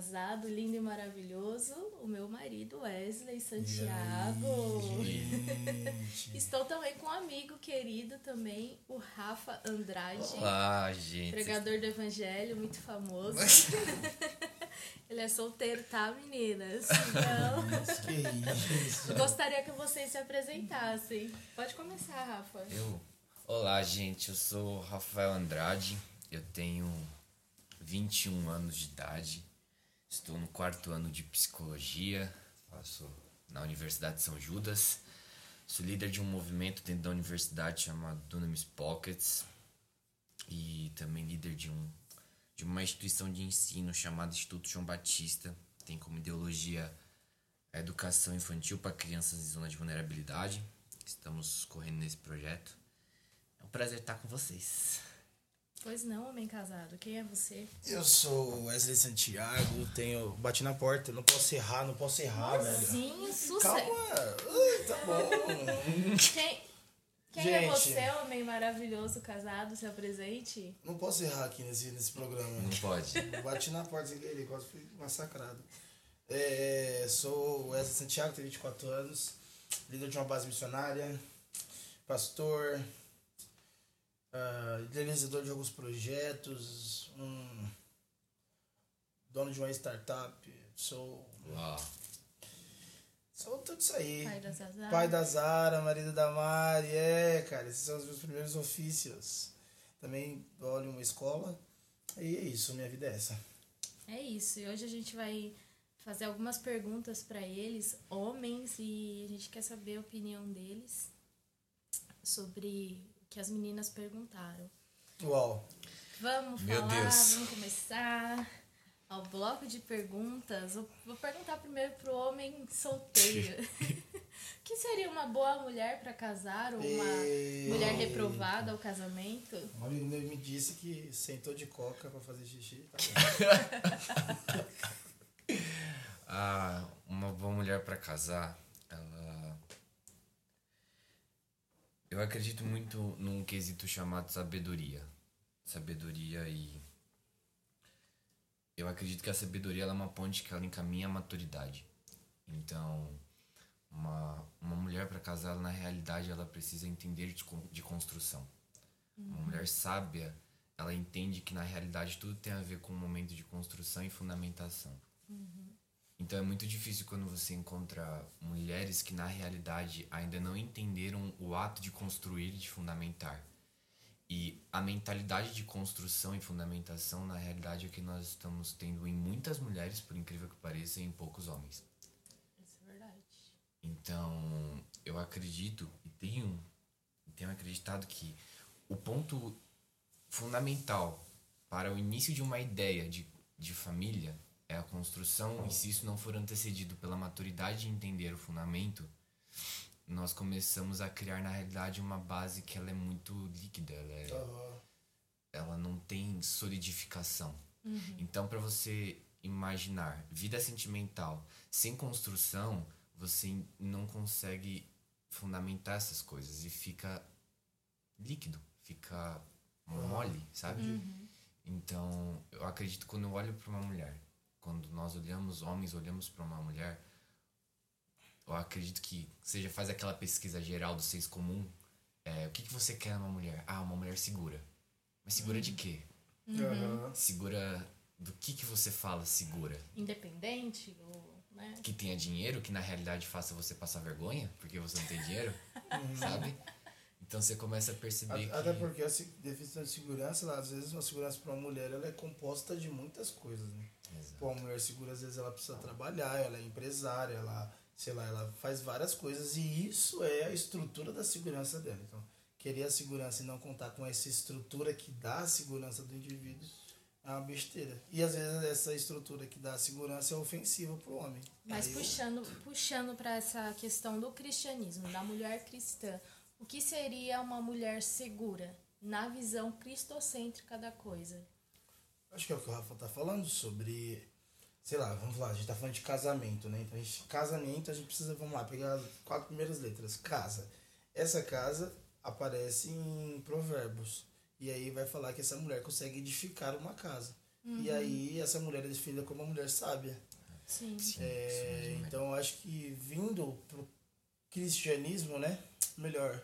casado, lindo e maravilhoso, o meu marido Wesley Santiago. Gente. Estou também com um amigo querido também, o Rafa Andrade, Olá, gente. pregador do evangelho, muito famoso. Ele é solteiro, tá, meninas? Então, Mas que isso. gostaria que vocês se apresentassem. Pode começar, Rafa. Eu. Olá, gente. Eu sou o Rafael Andrade. Eu tenho 21 anos de idade. Estou no quarto ano de psicologia. Faço na Universidade de São Judas. Sou líder de um movimento dentro da universidade chamado Dunamis Pockets. E também líder de um de uma instituição de ensino chamada Instituto João Batista. Tem como ideologia a educação infantil para crianças em zona de vulnerabilidade. Estamos correndo nesse projeto. É um prazer estar com vocês. Pois não, homem casado. Quem é você? Eu sou Wesley Santiago, tenho. Bati na porta, não posso errar, não posso errar, velho. Sim, sucesso. Calma! Ai, tá bom. Quem, quem é Gente. você, homem maravilhoso, casado, se apresente? Não posso errar aqui nesse, nesse programa. Não pode. Bati na porta sem querer, quase fui massacrado. É, sou Wesley Santiago, tenho 24 anos, líder de uma base missionária, pastor, ah, idealizador de alguns projetos, um dono de uma startup, sou, Uau. sou tudo isso aí. Pai da Zazá. Pai da Zara, marido da Mari, é, cara, esses são os meus primeiros ofícios. Também olho uma escola, e é isso, minha vida é essa. É isso. E hoje a gente vai fazer algumas perguntas pra eles, homens, e a gente quer saber a opinião deles sobre que as meninas perguntaram. Uau. Vamos Meu falar, Deus. vamos começar ao bloco de perguntas. Vou perguntar primeiro pro homem solteiro. o que seria uma boa mulher pra casar ou uma Eita. mulher reprovada ao casamento? Um amigo meu me disse que sentou de coca pra fazer xixi. Tá bom. Ah, uma boa mulher para casar, ela. Eu acredito muito num quesito chamado sabedoria. Sabedoria e. Eu acredito que a sabedoria é uma ponte que ela encaminha a maturidade. Então, uma, uma mulher para casar, ela, na realidade, ela precisa entender de, de construção. Uma mulher sábia, ela entende que na realidade tudo tem a ver com um momento de construção e fundamentação. Então é muito difícil quando você encontra mulheres que na realidade ainda não entenderam o ato de construir e de fundamentar. E a mentalidade de construção e fundamentação na realidade é que nós estamos tendo em muitas mulheres, por incrível que pareça, e em poucos homens. Isso é verdade. Então, eu acredito e tenho, tenho acreditado que o ponto fundamental para o início de uma ideia de, de família é a construção, e se isso não for antecedido pela maturidade de entender o fundamento, nós começamos a criar na realidade uma base que ela é muito líquida, ela, é, Aham. ela não tem solidificação. Então, para você imaginar vida sentimental sem construção, você não consegue fundamentar essas coisas e fica líquido, fica mole, sabe? Então, eu acredito que quando eu olho para uma mulher, quando nós olhamos, homens olhamos para uma mulher, eu acredito que seja faz aquela pesquisa geral do senso comum, é, o que, que você quer numa mulher? Ah, uma mulher segura. Mas segura de quê? Aham. Segura do que que você fala segura? Independente ou, né? Que tenha dinheiro, que na realidade faça você passar vergonha, porque você não tem dinheiro, sabe? Então você começa a perceber que... A- Até porque a definição de segurança, lá, às vezes uma segurança para uma mulher ela é composta de muitas coisas, né? Exato. Pô, uma mulher segura, às vezes ela precisa trabalhar, ela é empresária, ela, sei lá, ela faz várias coisas e isso é a estrutura da segurança dela. Então, querer a segurança e não contar com essa estrutura que dá a segurança do indivíduo é uma besteira. E às vezes essa estrutura que dá a segurança é ofensiva pro homem. Mas Aí, puxando, puxando para essa questão do cristianismo, da mulher cristã, o que seria uma mulher segura na visão cristocêntrica da coisa? Acho que é o que o Rafa tá falando sobre. Sei lá, vamos lá, a gente tá falando de casamento, né? Então, a gente, casamento, a gente precisa, vamos lá, pegar as quatro primeiras letras. Casa. Essa casa aparece em Provérbios. E aí vai falar que essa mulher consegue edificar uma casa. E aí essa mulher é definida como uma mulher sábia. Sim. Sim, É, sim, então eu acho que vindo pro cristianismo, né? Melhor.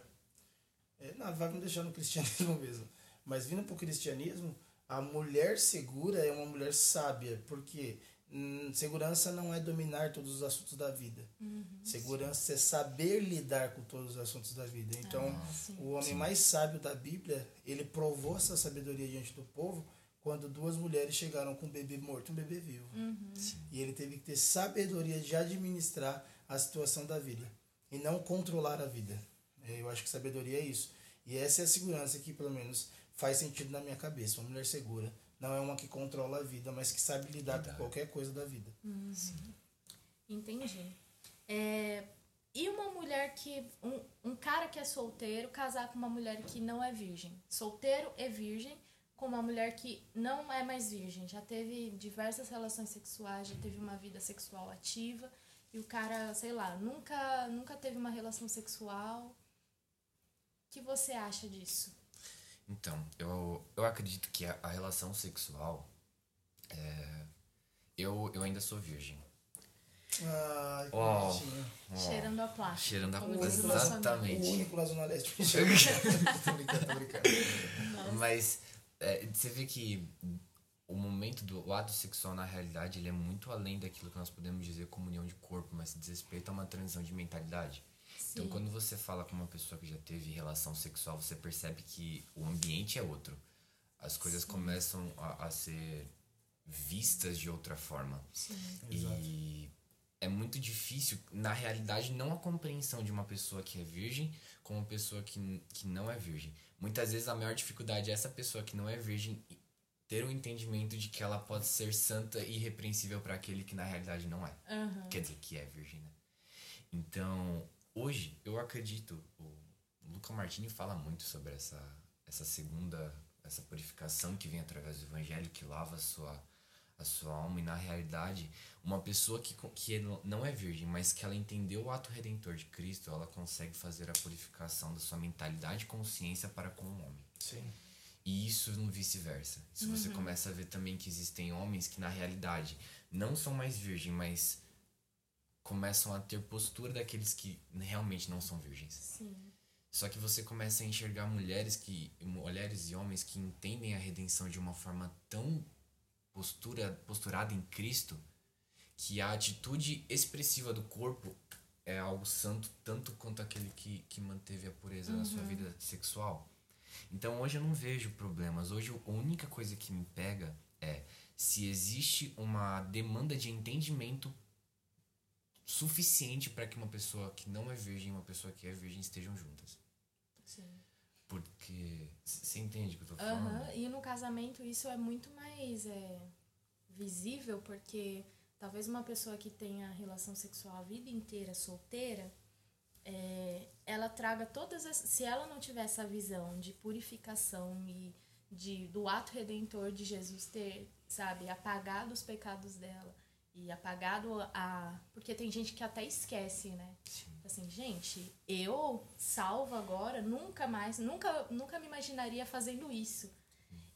É, não, vai me deixar no cristianismo mesmo. Mas vindo pro cristianismo, a mulher segura é uma mulher sábia. Porque hum, segurança não é dominar todos os assuntos da vida. Segurança é saber lidar com todos os assuntos da vida. Então, Ah, sim. o homem mais sábio da Bíblia, ele provou essa sabedoria diante do povo quando duas mulheres chegaram com um bebê morto e um bebê vivo. E ele teve que ter sabedoria de administrar a situação da vida e não controlar a vida. É, Eu acho que sabedoria é isso. E essa é a segurança que, pelo menos, faz sentido na minha cabeça. Uma mulher segura não é uma que controla a vida, mas que sabe lidar com qualquer coisa da vida. Entendi. É, e uma mulher que. Um, um cara que é solteiro casar com uma mulher que não é virgem. Solteiro e virgem com uma mulher que não é mais virgem. Já teve diversas relações sexuais, já teve uma vida sexual ativa. E o cara, sei lá, nunca, nunca teve uma relação sexual. O que você acha disso? Então, eu, eu acredito que a, a relação sexual. É, eu, eu ainda sou virgem. Ai, que Ó. bonitinho. Ó, Cheirando a plástica. cheirando a diz diz o Exatamente. único na Zona Leste que chega. tô brincando, tô brincando. Mas é, você vê que o momento do o ato sexual, na realidade, ele é muito além daquilo que nós podemos dizer como união de corpo, mas diz respeito a uma transição de mentalidade. Então, Sim. quando você fala com uma pessoa que já teve relação sexual, você percebe que o ambiente é outro. As coisas começam a, a ser vistas de outra forma. Sim. E é muito difícil, na realidade, não a compreensão de uma pessoa que é virgem com uma pessoa que, que não é virgem. Muitas vezes a maior dificuldade é essa pessoa que não é virgem ter o entendimento de que ela pode ser santa e irrepreensível para aquele que na realidade não é. Aham. Quer dizer, que é virgem, né? Então, hoje, eu acredito, o Luca Martini fala muito sobre essa, essa segunda, essa purificação que vem através do evangelho, que lava a sua, a sua alma. E, na realidade, uma pessoa que, que não é virgem, mas que ela entendeu o ato redentor de Cristo, ela consegue fazer a purificação da sua mentalidade e consciência para com o homem. Sim. E isso no vice-versa. Se você começa a ver também que existem homens que na realidade não são mais virgem, mas começam a ter postura daqueles que realmente não são virgens. Sim. Só que você começa a enxergar mulheres que mulheres e homens que entendem a redenção de uma forma tão postura posturada em Cristo que a atitude expressiva do corpo é algo santo tanto quanto aquele que, que manteve a pureza na sua vida sexual. Então hoje eu não vejo problemas. Hoje a única coisa que me pega é se existe uma demanda de entendimento suficiente para que uma pessoa que não é virgem e uma pessoa que é virgem estejam juntas. Sim. Porque você entende o que eu tô falando? Aham, E no casamento isso é muito mais é, visível, porque talvez uma pessoa que tenha relação sexual a vida inteira solteira, é, ela traga todas as. Se ela não tiver essa visão de purificação e de, do ato redentor de Jesus ter, sabe, apagado os pecados dela e apagado a. Porque tem gente que até esquece, né? Assim, gente, eu, salvo agora, nunca mais, nunca, nunca me imaginaria fazendo isso.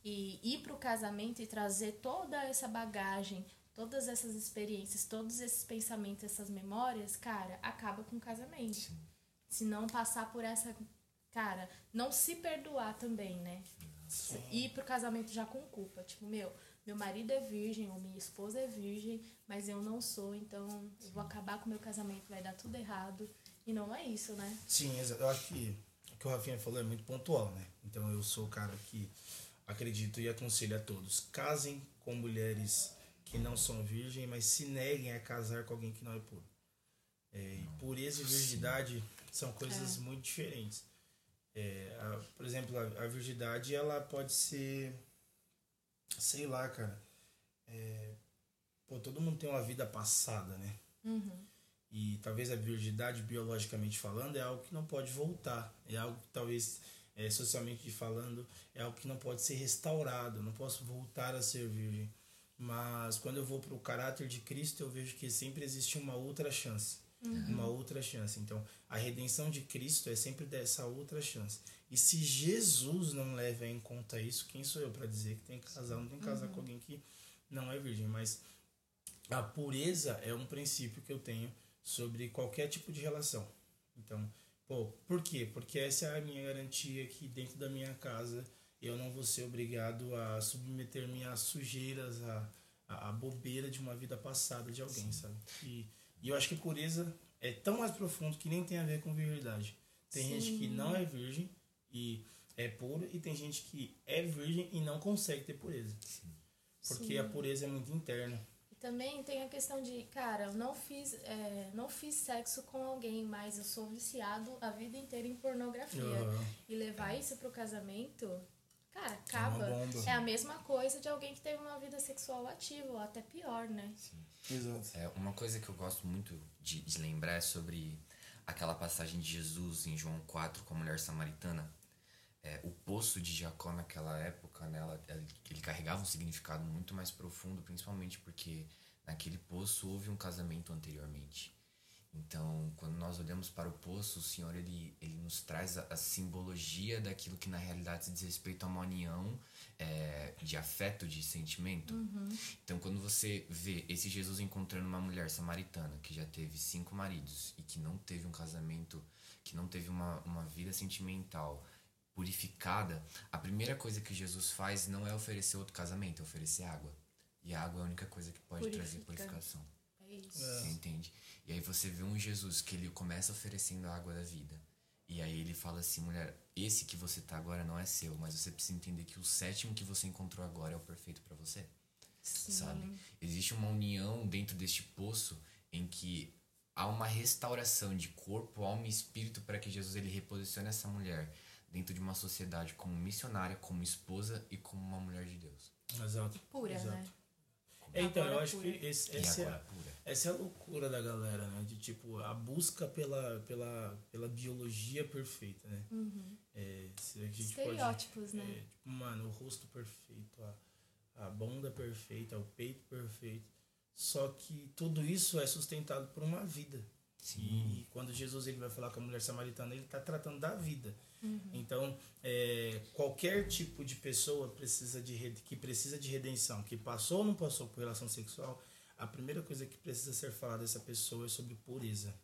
E ir pro casamento e trazer toda essa bagagem, todas essas experiências, todos esses pensamentos, essas memórias, cara, acaba com o casamento. Se não passar por essa. Cara, não se perdoar também, né? Ir pro casamento já com culpa. Tipo, meu, meu marido é virgem, ou minha esposa é virgem, mas eu não sou, então eu vou acabar com o meu casamento, vai dar tudo errado. E não é isso, né? Sim, eu acho que o que o Rafinha falou é muito pontual, né? Então eu sou o cara que acredito e aconselho a todos. Casem com mulheres que não são virgem, mas se neguem a casar com alguém que não é puro. É, e pureza e virgindade são coisas muito diferentes. É, a- por exemplo, a, a virgindade ela pode ser, sei lá, cara. é, pô, todo mundo tem uma vida passada, né? E talvez a virgindade, biologicamente falando, é algo que não pode voltar. É algo que talvez, é, socialmente falando, é algo que não pode ser restaurado. Não posso voltar a ser virgem. Mas quando eu vou para o caráter de Cristo, eu vejo que sempre existe uma outra chance. uma outra chance. Então, a redenção de Cristo é sempre dessa outra chance. E se Jesus não leva em conta isso, quem sou eu para dizer que tem que casar? Não tem que casar com alguém que não é virgem, mas a pureza é um princípio que eu tenho sobre qualquer tipo de relação. Então, pô, por quê? Porque essa é a minha garantia que dentro da minha casa eu não vou ser obrigado a submeter minhas sujeiras a, a, a bobeira de uma vida passada de alguém, sabe? E, e eu acho que pureza é tão mais profundo que nem tem a ver com virgindade. Tem Sim. gente que não é virgem e é puro, e tem gente que é virgem e não consegue ter pureza. Porque Sim. a pureza é muito interna. E também tem a questão de, cara, eu não fiz, é, não fiz sexo com alguém, mas eu sou viciado a vida inteira em pornografia. Aham. E levar isso pro casamento, cara, acaba. bomba. É a mesma coisa de alguém que teve uma vida sexual ativa, ou até pior, né? Exato. É, uma coisa que eu gosto muito de, de lembrar é sobre aquela passagem de Jesus em João 4 com a mulher samaritana. É, o poço de Jacó naquela época, né, ela- ela- ele carregava um significado muito mais profundo, principalmente porque naquele poço houve um casamento anteriormente. Então, quando nós olhamos para o poço, o Senhor ele, ele nos traz a, a simbologia daquilo que na realidade se diz respeito a uma união é, de afeto, de sentimento. Então, quando você vê esse Jesus encontrando uma mulher samaritana que já teve cinco maridos e que não teve um casamento, que não teve uma, uma vida sentimental purificada, a primeira coisa que Jesus faz não é oferecer outro casamento, é oferecer água. E a água é a única coisa que pode trazer Purifica. purificação. É isso. Você entende? E aí você vê um Jesus que ele começa oferecendo a água da vida. E aí ele fala assim, mulher, esse que você tá agora não é seu, mas você precisa entender que o sétimo que você encontrou agora é o perfeito para você. Sim. Sabe? Existe uma união dentro deste poço em que há uma restauração de corpo, alma e espírito para que Jesus ele reposicione essa mulher dentro de uma sociedade como missionária, como esposa e como uma mulher de Deus. Exato. Pura, Exato. né? É, então, eu acho pura. que esse, E essa, é, essa é a loucura da galera, né? De tipo, a busca pela, pela, pela biologia perfeita, né? É, se a gente pode- Uhum. Estereótipos, né? É, tipo, mano, o rosto perfeito, a, a bunda perfeita, o peito perfeito. Só que tudo isso é sustentado por uma vida. E, quando Jesus ele vai falar com a mulher samaritana, ele está tratando da vida. Então, é, qualquer tipo de pessoa precisa de que precisa de redenção, que passou ou não passou por relação sexual, a primeira coisa que precisa ser falada dessa pessoa é sobre pureza.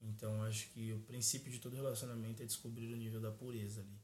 Então, acho que o princípio de todo relacionamento é descobrir o nível da pureza ali.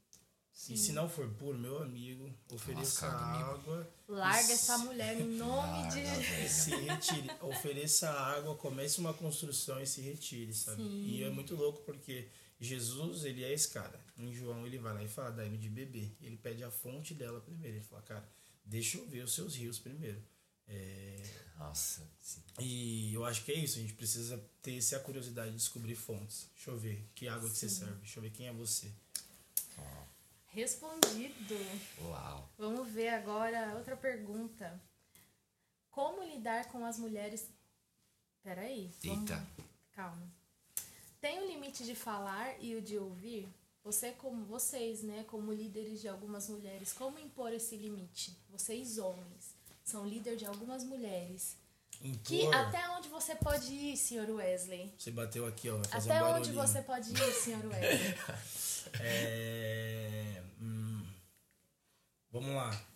E se não for puro, meu amigo, ofereça lascado, amigo. água. Larga e essa mulher em nome de. Velho. se retire, ofereça água, comece uma construção e se retire, sabe? Sim. E é muito louco porque Jesus, ele é esse cara. Em João, ele vai lá e fala, de beber. Ele pede a fonte dela primeiro. Ele fala, cara, deixa eu ver os seus rios primeiro. É, Nossa, sim. E eu acho que é isso, a gente precisa ter essa curiosidade de descobrir fontes. Deixa eu ver que água que você serve, deixa eu ver quem é você. Respondido. Uau. Vamos ver agora outra pergunta. Como lidar com as mulheres. Peraí. Vamos... Eita. Calma. Tem o limite de falar e o de ouvir? Você como vocês, né, como líderes de algumas mulheres, como impor esse limite? Vocês homens são líder de algumas mulheres. Que Impor, até onde você pode ir, senhor Wesley? você bateu aqui, ó, Até um onde você pode ir, senhor Wesley? É, hum, vamos lá.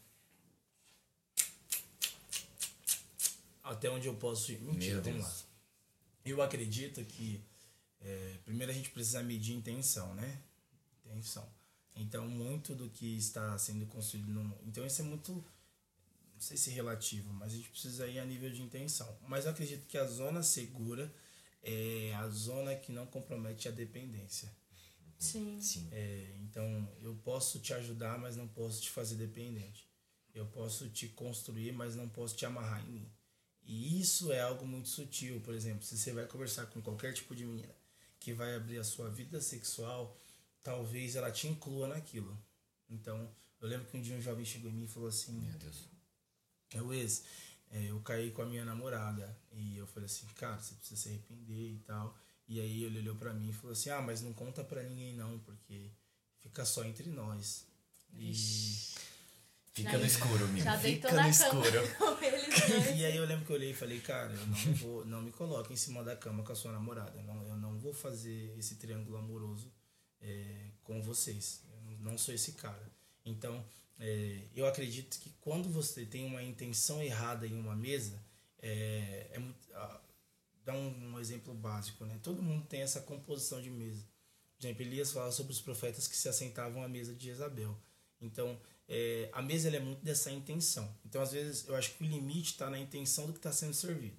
Até onde eu posso ir? Mentira, Meu vamos Deus. lá. Eu acredito que é, primeiro a gente precisa medir intenção, né? Intenção. Então, muito do que está sendo construído no. Então, isso é muito. Não sei se relativo, mas a gente precisa ir a nível de intenção. Mas eu acredito que a zona segura é a zona que não compromete a dependência. Sim. Sim. É, então, eu posso te ajudar, mas não posso te fazer dependente. Eu posso te construir, mas não posso te amarrar em mim. E isso é algo muito sutil. Por exemplo, se você vai conversar com qualquer tipo de menina que vai abrir a sua vida sexual, talvez ela te inclua naquilo. Então, eu lembro que um dia um jovem chegou em mim e falou assim: Meu Deus. eu, ex, é, eu caí com a minha namorada. E eu falei assim, cara, você precisa se arrepender e tal. E aí ele olhou pra mim e falou assim, ah, mas não conta pra ninguém não, porque fica só entre nós. E, Fica no escuro, menino. Já Fica deitou no na escuro. cama com eles dois. E aí eu lembro que eu olhei e falei, cara, eu não vou, não me coloque em cima da cama com a sua namorada. Eu não, eu não vou fazer esse triângulo amoroso é, com vocês. Eu não sou esse cara. Então, é, eu acredito que quando você tem uma intenção errada em uma mesa, é, é ah, dá um, um exemplo básico, né? Todo mundo tem essa composição de mesa. Por exemplo, Elias fala sobre os profetas que se assentavam à mesa de Jezabel. Então, é, a mesa é muito dessa intenção. Então, às vezes, eu acho que o limite está na intenção do que está sendo servido.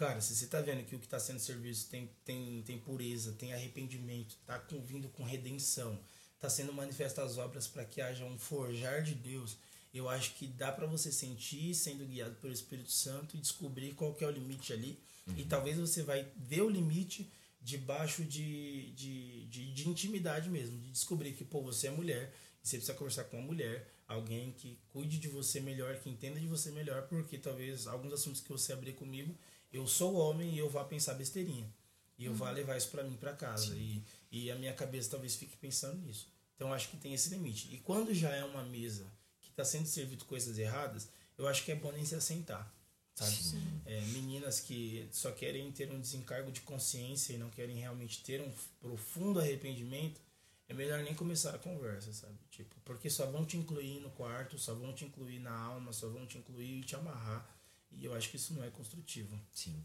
Cara, se você está vendo que o que está sendo servido tem, tem, tem pureza, tem arrependimento, está vindo com redenção, está sendo manifestas as obras para que haja um forjar de Deus, eu acho que dá para você sentir sendo guiado pelo Espírito Santo e descobrir qual que é o limite ali. E talvez você vai ver o limite debaixo de, de, de, de intimidade mesmo, de descobrir que, pô, você é mulher, e você precisa conversar com uma mulher, alguém que cuide de você melhor, que entenda de você melhor, porque talvez alguns assuntos que você abrir comigo, eu sou homem e eu vá pensar besteirinha. E eu vá levar isso para mim para casa. E, e a minha cabeça talvez fique pensando nisso. Então acho que tem esse limite. E quando já é uma mesa que está sendo servido coisas erradas, eu acho que é bom nem se assentar. Sabe? É, meninas que só querem ter um desencargo de consciência e não querem realmente ter um profundo arrependimento, é melhor nem começar a conversa, sabe? Tipo, porque só vão te incluir no quarto, só vão te incluir na alma, só vão te incluir e te amarrar. E eu acho que isso não é construtivo. Sim.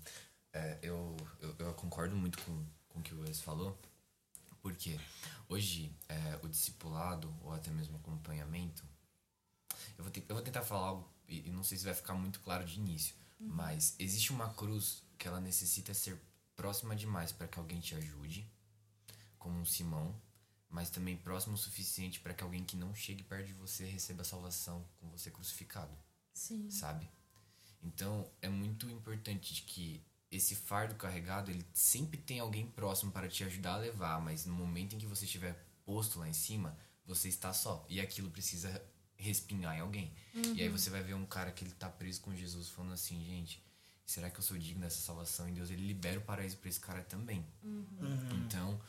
É, eu, eu, eu concordo muito com, com o que o Wes falou, porque hoje é, o discipulado, ou até mesmo o acompanhamento, eu vou, te- eu vou tentar falar algo, e, e não sei se vai ficar muito claro de início, mas existe uma cruz que ela necessita ser próxima demais para que alguém te ajude, como um Simão, mas também próximo o suficiente para que alguém que não chegue perto de você receba a salvação com você crucificado Sim. sabe? Então é muito importante de que esse fardo carregado ele sempre tem alguém próximo para te ajudar a levar, mas no momento em que você estiver posto lá em cima, você está só e aquilo precisa respingar em alguém. E aí você vai ver um cara que ele tá preso com Jesus falando assim, gente, será que eu sou digno dessa salvação? E Deus ele libera o paraíso para esse cara também. Então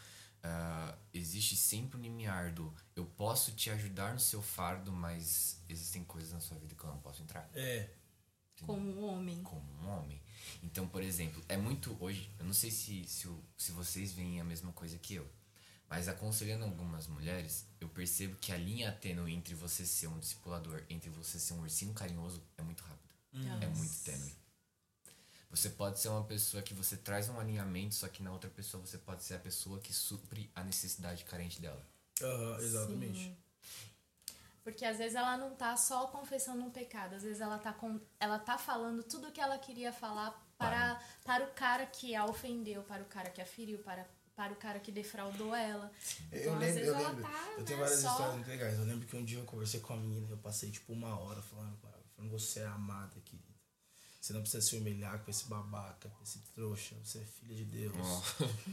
ah, existe sempre um limiar do eu posso te ajudar no seu fardo, mas existem coisas na sua vida que eu não posso entrar É, Como um homem. como um homem. Então, por exemplo, é muito hoje, eu não sei se, se, se vocês veem a mesma coisa que eu, mas aconselhando algumas mulheres, eu percebo que a linha tênue entre você ser um discipulador, entre você ser um ursinho carinhoso, é muito rápida. É muito tênue. Você pode ser uma pessoa que você traz um alinhamento, só que na outra pessoa você pode ser a pessoa que supre a necessidade carente dela. aham, exatamente. Sim. Porque às vezes ela não tá só confessando um pecado, às vezes ela tá, com, ela tá falando tudo o que ela queria falar para, para o cara que a ofendeu, para o cara que a feriu, para, para o cara que defraudou ela. Eu Então, às lembro, vezes eu ela lembro. tá, eu tenho né, várias só- histórias muito legais. Eu lembro que um dia eu conversei com a menina, eu passei tipo uma hora falando com ela, falando, você é amada, querida. Você não precisa se humilhar com esse babaca, com esse trouxa, você é filha de Deus.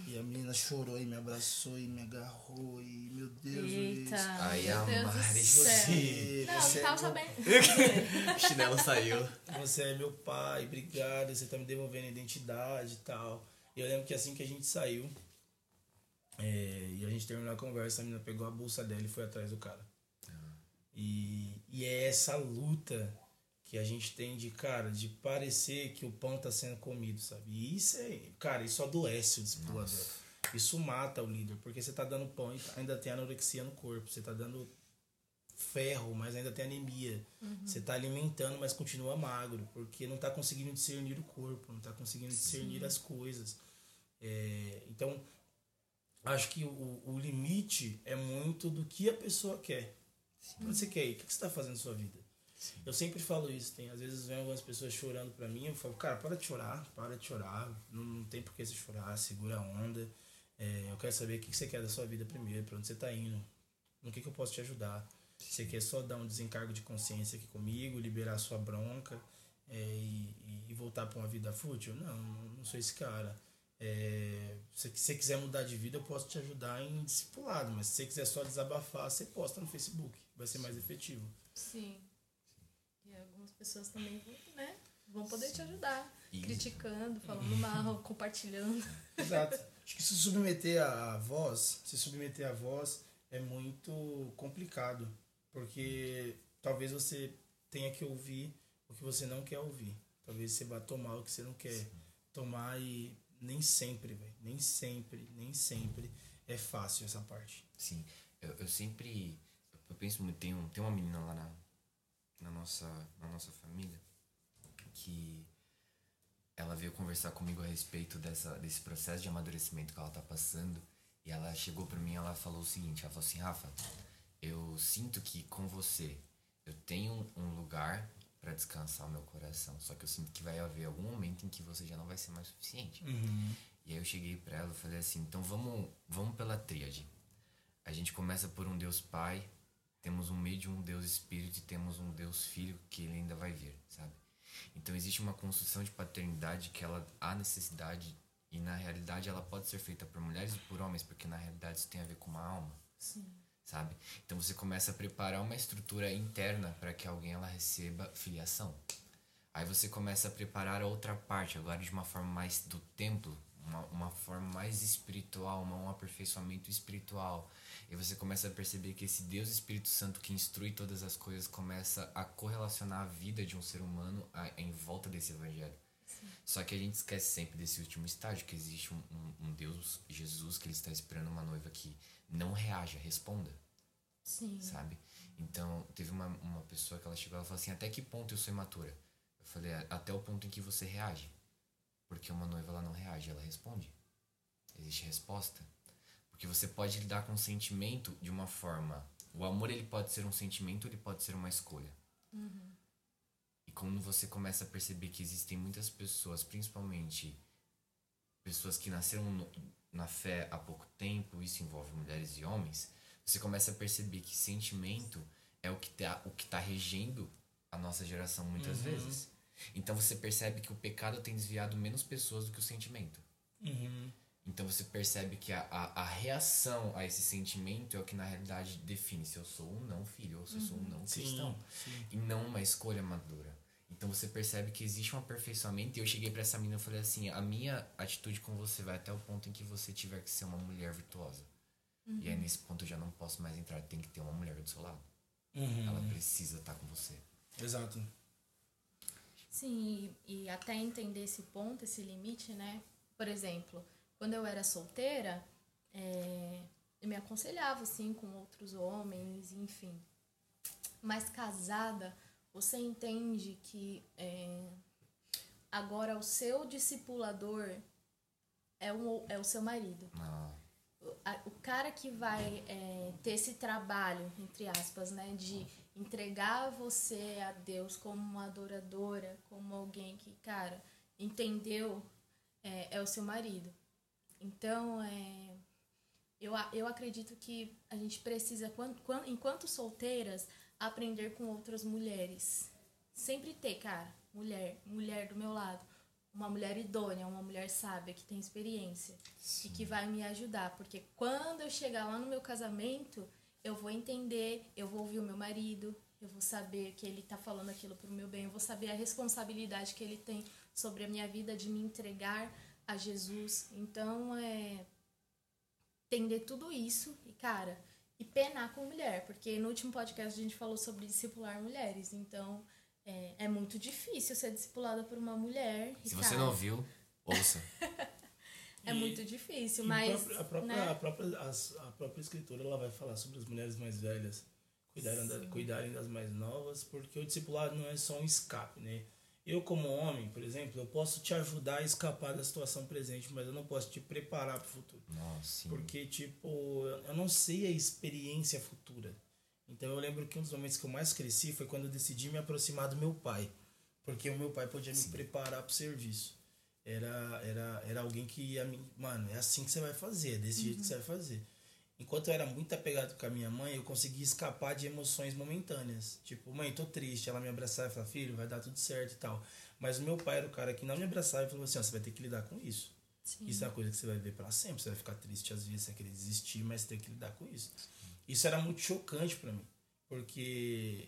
E a menina chorou e me abraçou e me agarrou e meu Deus. Eita, Luiz, Ai, meu Deus do Amares, céu. você, Não, você não é tava meu sabendo. o chinelo saiu. você é meu pai, obrigado, você tá me devolvendo a identidade e tal. E eu lembro que assim que a gente saiu, é, e a gente terminou a conversa, a menina pegou a bolsa dela e foi atrás do cara. E, e é essa luta que a gente tem de, cara, de parecer que o pão tá sendo comido, sabe? E isso é, cara, isso adoece o discipulador. Isso mata o líder, porque você tá dando pão e ainda tem anorexia no corpo, você tá dando ferro, mas ainda tem anemia. Você tá alimentando, mas continua magro, porque não tá conseguindo discernir o corpo, não tá conseguindo discernir as coisas. É, então, acho que o, o limite é muito do que a pessoa quer. O que você quer ir? O que você está fazendo na sua vida? Eu sempre falo isso. Tem, às vezes vem algumas pessoas chorando pra mim. Eu falo, cara, para de chorar, para de chorar. Não, não tem por que você chorar, segura a onda. É, eu quero saber o que que você quer da sua vida primeiro, pra onde você tá indo. No que, que eu posso te ajudar? Você quer só dar um desencargo de consciência aqui comigo, liberar sua bronca é, e, e- voltar pra uma vida fútil? Não, não não sou esse cara. É, se você quiser mudar de vida, eu posso te ajudar em discipulado, mas se você quiser só desabafar, você posta no Facebook, vai ser mais efetivo. Sim. Pessoas também vão, né? Vão poder te ajudar. E- Criticando, falando mal, compartilhando. Exato. Acho que se submeter à voz, se submeter à voz é muito complicado, porque talvez você tenha que ouvir o que você não quer ouvir. Talvez você vá tomar o que você não quer Sim. tomar e nem sempre, velho. Nem sempre, nem sempre é fácil essa parte. Sim. Eu, eu sempre. Eu penso muito, tem, um, tem uma menina lá na, na, nossa, na nossa família que ela veio conversar comigo a respeito dessa, desse processo de amadurecimento que ela tá passando. E ela chegou para mim ela falou o seguinte, ela falou assim, Rafa, eu sinto que com você eu tenho um lugar para descansar o meu coração. Só que eu sinto que vai haver algum momento em que você já não vai ser mais suficiente. Uhum. E aí eu cheguei para ela e falei assim, então vamos, vamos pela tríade. A gente começa por um Deus Pai, temos um meio de um Deus Espírito e temos um Deus Filho que ele ainda vai vir, sabe? Então existe uma construção de paternidade que ela há necessidade e na realidade ela pode ser feita por mulheres e por homens, porque na realidade isso tem a ver com uma alma. Sim. Sabe? Então você começa a preparar uma estrutura interna para que alguém ela receba filiação. Aí você começa a preparar a outra parte, agora de uma forma mais do templo, uma, uma forma mais espiritual, uma, um aperfeiçoamento espiritual. E você começa a perceber que esse Deus Espírito Santo que instrui todas as coisas começa a correlacionar a vida de um ser humano a, em volta desse evangelho. Sim. Só que a gente esquece sempre desse último estágio, que existe um, um, um Deus, Jesus, que ele está esperando uma noiva que não reaja, responda. Sim. Sabe? Então, teve uma, uma pessoa que ela chegou e falou assim: Até que ponto eu sou imatura? Eu falei: Até o ponto em que você reage. Porque uma noiva ela não reage, ela responde. Existe resposta. Porque você pode lidar com o sentimento de uma forma. O amor ele pode ser um sentimento, ele pode ser uma escolha. Uhum. E quando você começa a perceber que existem muitas pessoas, principalmente pessoas que nasceram no, na fé há pouco tempo, isso envolve mulheres e homens, você começa a perceber que sentimento é o que está o que tá regendo a nossa geração muitas uhum. vezes. Então você percebe que o pecado tem desviado menos pessoas do que o sentimento. Uhum. Então você percebe que a, a, a, reação a esse sentimento é o que na realidade define se eu sou um não filho ou se eu sou um uhum. não cristão. Sim, sim. E não uma escolha madura. Então você percebe que existe um aperfeiçoamento. E eu cheguei para essa menina e falei assim: a minha atitude com você vai até o ponto em que você tiver que ser uma mulher virtuosa. Uhum. E aí nesse ponto eu já não posso mais entrar. Tem que ter uma mulher do seu lado. Uhum. Ela precisa estar com você. Exato. Sim, e, e até entender esse ponto, esse limite, né? Por exemplo, quando eu era solteira, é, eu me aconselhava assim com outros homens, enfim. Mas casada, você entende que é, agora o seu discipulador é o, é o seu marido. Ah. O, o cara que vai é, ter esse trabalho, entre aspas, né, de entregar você a Deus como uma adoradora, como alguém que, cara, entendeu, é, é o seu marido. Então, é, eu, eu acredito que a gente precisa, quando, quando, enquanto solteiras, aprender com outras mulheres. Sempre ter, cara, mulher, mulher do meu lado. Uma mulher idônea, uma mulher sábia, que tem experiência Sim. e que vai me ajudar. Porque quando eu chegar lá no meu casamento, eu vou entender, eu vou ouvir o meu marido, eu vou saber que ele está falando aquilo para o meu bem, eu vou saber a responsabilidade que ele tem sobre a minha vida de me entregar a Jesus. Então, é entender tudo isso e, cara, e penar com mulher, porque no último podcast a gente falou sobre discipular mulheres, então é, é muito difícil ser discipulada por uma mulher. Se você não viu, ouça. é E- muito difícil, mas. a própria, né? a, própria, as- a própria escritura ela vai falar sobre as mulheres mais velhas cuidarem, da- Sim. cuidarem das mais novas, porque o discipulado não é só um escape, né? Eu, como homem, por exemplo, eu posso te ajudar a escapar da situação presente, mas eu não posso te preparar para o futuro. Nossa, sim. Porque, tipo, eu não sei a experiência futura. Então eu lembro que um dos momentos que eu mais cresci foi quando eu decidi me aproximar do meu pai. Porque o meu pai podia me preparar para o serviço. Era, era, era alguém que ia me. Mano, é assim que você vai fazer, é desse jeito que você vai fazer. Enquanto eu era muito apegado com a minha mãe, eu conseguia escapar de emoções momentâneas. Tipo, mãe, tô triste. Ela me abraçava e falava, filho, vai dar tudo certo e tal. Mas o meu pai era o cara que não me abraçava e falou assim: ó, você vai ter que lidar com isso. Sim. Isso é uma coisa que você vai ver pra sempre. Você vai ficar triste às vezes, você vai querer desistir, mas tem que lidar com isso. Isso era muito chocante pra mim. Porque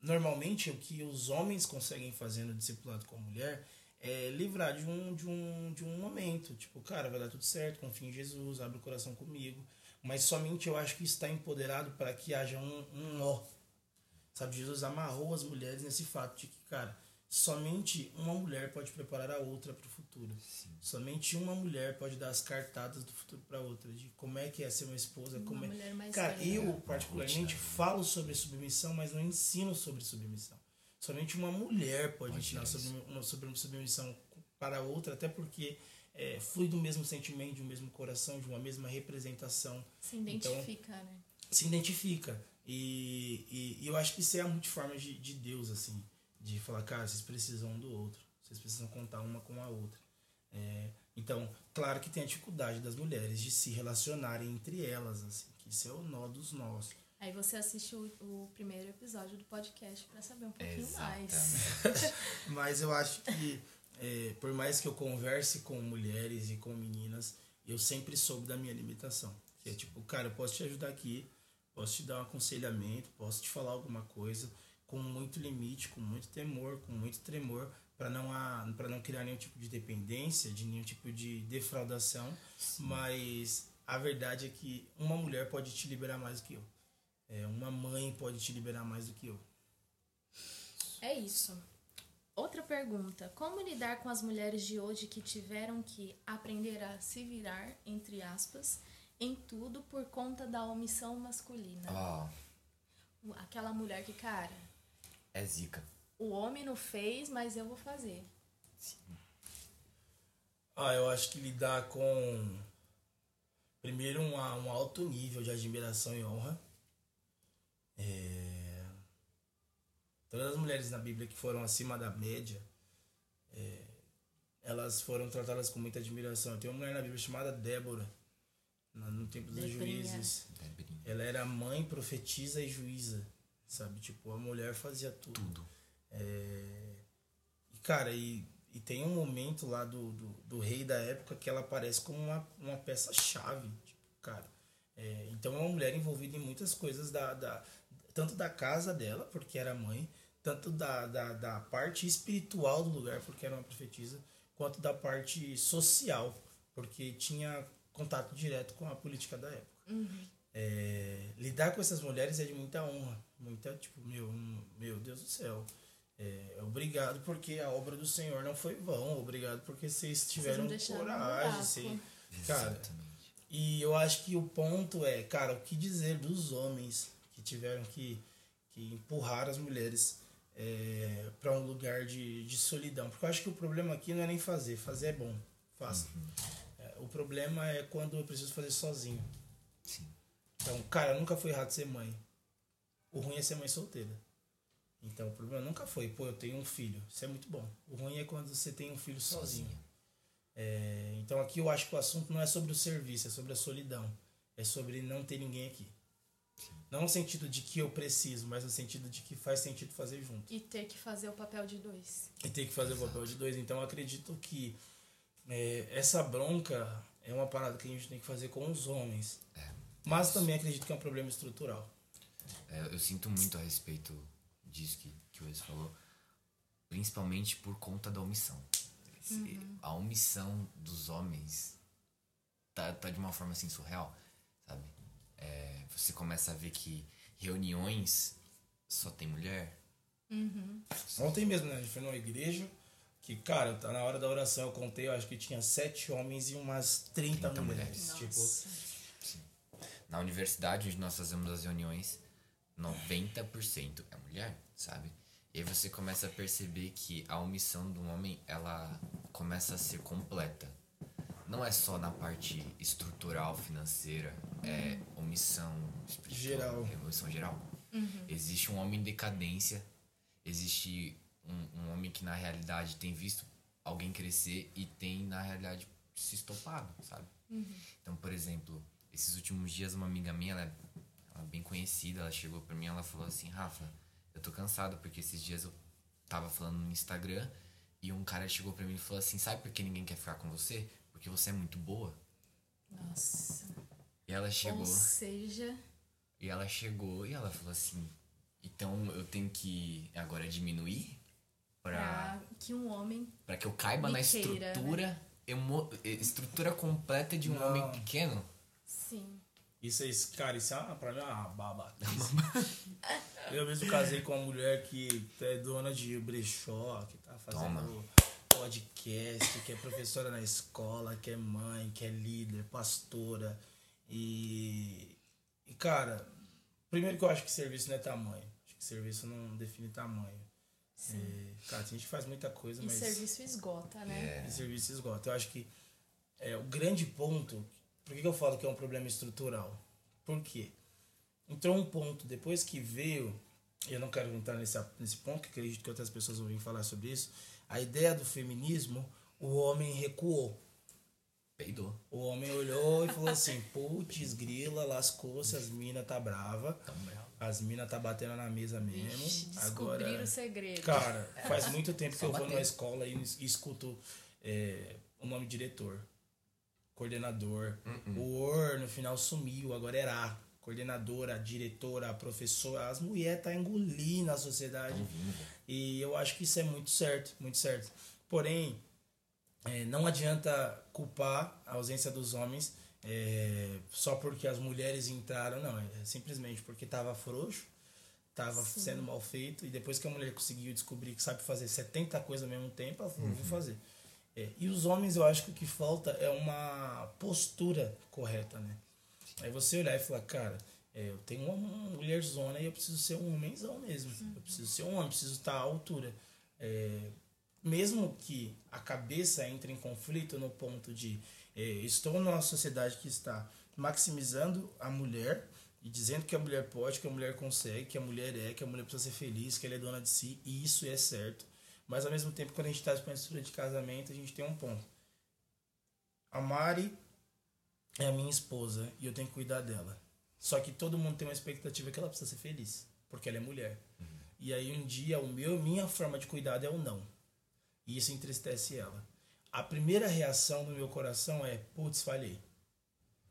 normalmente o que os homens conseguem fazer no discipulado com a mulher é livrar de um, de um, de um momento. Tipo, cara, vai dar tudo certo, confia em Jesus, abre o coração comigo. Mas somente eu acho que está empoderado para que haja um, um nó. Sabe, Jesus amarrou as mulheres nesse fato de que, cara, somente uma mulher pode preparar a outra para o futuro. Sim. Somente uma mulher pode dar as cartadas do futuro para outra, de como é que é ser uma esposa, uma como é. Mais cara, eu particularmente falo sobre submissão, mas não ensino sobre submissão. Somente uma mulher pode, pode ensinar sobre, uma, sobre submissão para outra, até porque é, flui do mesmo sentimento, de um mesmo coração, de uma mesma representação. Se identifica, então, né? Se identifica. E, e, e, eu acho que isso é a multiforma de, de Deus, assim, de falar, cara, vocês precisam um do outro, vocês precisam contar uma com a outra. É, então, claro que tem a dificuldade das mulheres de se relacionarem entre elas, assim, que isso é o nó dos nós. Aí você assiste o, o primeiro episódio do podcast para saber um pouquinho Exatamente. mais. Mas eu acho que, é, por mais que eu converse com mulheres e com meninas, eu sempre soube da minha limitação. Que é tipo, cara, eu posso te ajudar aqui, posso te dar um aconselhamento, posso te falar alguma coisa com muito limite, com muito temor, com muito tremor, para não para não criar nenhum tipo de dependência, de nenhum tipo de defraudação, Sim. mas a verdade é que uma mulher pode te liberar mais do que eu. É, uma mãe pode te liberar mais do que eu. É isso. Outra pergunta: como lidar com as mulheres de hoje que tiveram que aprender a se virar, entre aspas, em tudo por conta da omissão masculina. Oh. Aquela mulher que, cara. É zica. O homem não fez, mas eu vou fazer. Sim. Ah, eu acho que lidar com. Primeiro, um, um alto nível de admiração e honra. É... Todas as mulheres na Bíblia que foram acima da média, é... elas foram tratadas com muita admiração. Tem uma mulher na Bíblia chamada Débora no tempo dos Debrinha. juízes. Debrinha. Ela era mãe, profetisa e juíza, sabe? Tipo, a mulher fazia tudo. Tudo. É... E, cara, e, e tem um momento lá do, do, do, rei da época que ela aparece como uma, uma peça-chave, tipo, cara. É, então é uma mulher envolvida em muitas coisas da, da tanto da casa dela, porque era mãe, tanto da, da, da parte espiritual do lugar, porque era uma profetisa, quanto da parte social, porque tinha contato direto com a política da época. Uhum. É, lidar com essas mulheres é de muita honra, muita tipo meu, meu Deus do céu. É, obrigado porque a obra do Senhor não foi vão. Obrigado porque vocês tiveram vocês coragem. Vocês, cara, e eu acho que o ponto é, cara, o que dizer dos homens tiveram que, que empurrar as mulheres é, para um lugar de, de solidão? Porque eu acho que o problema aqui não é nem fazer, fazer é bom, faça. Uhum. O problema é quando eu preciso fazer sozinho. Sim. Então, cara, nunca foi errado ser mãe. O ruim é ser mãe solteira. Então, o problema nunca foi, pô, eu tenho um filho. Isso é muito bom. O ruim é quando você tem um filho sozinho. sozinho. É, então, aqui eu acho que o assunto não é sobre o serviço, é sobre a solidão. É sobre não ter ninguém aqui. Não no sentido de que eu preciso, mas no sentido de que faz sentido fazer junto. E ter que fazer o papel de dois. E ter que fazer Exato. o papel de dois. Então, eu acredito que é, essa bronca é uma parada que a gente tem que fazer com os homens. É, mas também acredito que é um problema estrutural. É, eu sinto muito a respeito disso que, que o Wes falou, principalmente por conta da omissão. Uhum. A omissão dos homens tá, tá de uma forma assim surreal, sabe? É, você começa a ver que reuniões só tem mulher. Uhum. Ontem mesmo, né? A gente foi numa igreja que, cara, tá na hora da oração eu contei, eu acho que tinha sete homens e umas 30, 30 mulheres. mulheres. Tipo. Sim. Na universidade onde nós fazemos as reuniões, 90% é mulher, sabe? E aí você começa a perceber que a omissão do homem, ela começa a ser completa. Não é só na parte estrutural, financeira, é omissão geral. É omissão geral. Uhum. Existe um homem em decadência, existe um, um homem que na realidade tem visto alguém crescer e tem na realidade se estopado, sabe? Uhum. Então, por exemplo, esses últimos dias uma amiga minha, ela é, ela é bem conhecida, ela chegou para mim, ela falou assim, Rafa, eu tô cansada porque esses dias eu tava falando no Instagram e um cara chegou para mim e falou assim, sabe por que ninguém quer ficar com você? Porque você é muito boa. Nossa. E ela chegou. Ou seja. E ela chegou e ela falou assim, então eu tenho que agora diminuir Pra, que um homem. Pra que eu caiba na estrutura. Né? Emo, estrutura completa de um Não. homem pequeno. Sim. Isso é, isso- cara, isso é uma, pra mim é uma babaquice. eu mesmo casei com uma mulher que é dona de brechó, que tá fazendo Toma. Podcast, que é professora na escola, que é mãe, que é líder, pastora. E, e cara, primeiro que eu acho que serviço não é tamanho. Acho que serviço não define tamanho. É, cara, a gente faz muita coisa, E mas serviço esgota, né? É. e serviço esgota. Eu acho que é, o grande ponto. Por que, que eu falo que é um problema estrutural? Por quê? Entrou um ponto, depois que veio, eu não quero entrar nesse, nesse ponto, que acredito que outras pessoas vão vir falar sobre isso. A ideia do feminismo, o homem recuou. Peidou. O homem olhou e falou assim: putz, grila, lascou-se, as minas tá brava. Bravo. As minas tá batendo na mesa mesmo. Ixi, Agora. o segredo. Cara, faz muito tempo que eu vou numa escola e es- escuto é, o nome diretor, coordenador. O OR no final sumiu, agora era A. Coordenadora, diretora, professora. As mulheres tá engolindo a sociedade. E eu acho que isso é muito certo, muito certo. Porém, é, não adianta culpar a ausência dos homens é, só porque as mulheres entraram, não. É simplesmente porque tava frouxo, tava Sim. sendo mal feito, e depois que a mulher conseguiu descobrir que sabe fazer 70 coisas ao mesmo tempo, ela falou, vou fazer. É, e os homens, eu acho que o que falta é uma postura correta, né? Aí você olhar e falar, cara, é, eu tenho uma mulher zona e eu preciso ser um homenzão mesmo. Eu preciso ser um homem, preciso estar à altura. É, mesmo que a cabeça entre em conflito no ponto de é, estou numa sociedade que está maximizando a mulher e dizendo que a mulher pode, que a mulher consegue, que a mulher é, que a mulher precisa ser feliz, que ela é dona de si, e isso é certo. Mas ao mesmo tempo, quando a gente está com a estrutura de casamento, a gente tem um ponto. A Mari é a minha esposa e eu tenho que cuidar dela. Só que todo mundo tem uma expectativa que ela precisa ser feliz, porque ela é mulher. E aí um dia o meu, minha forma de cuidado é o não. E isso entristece ela. A primeira reação do meu coração é, putz, falhei.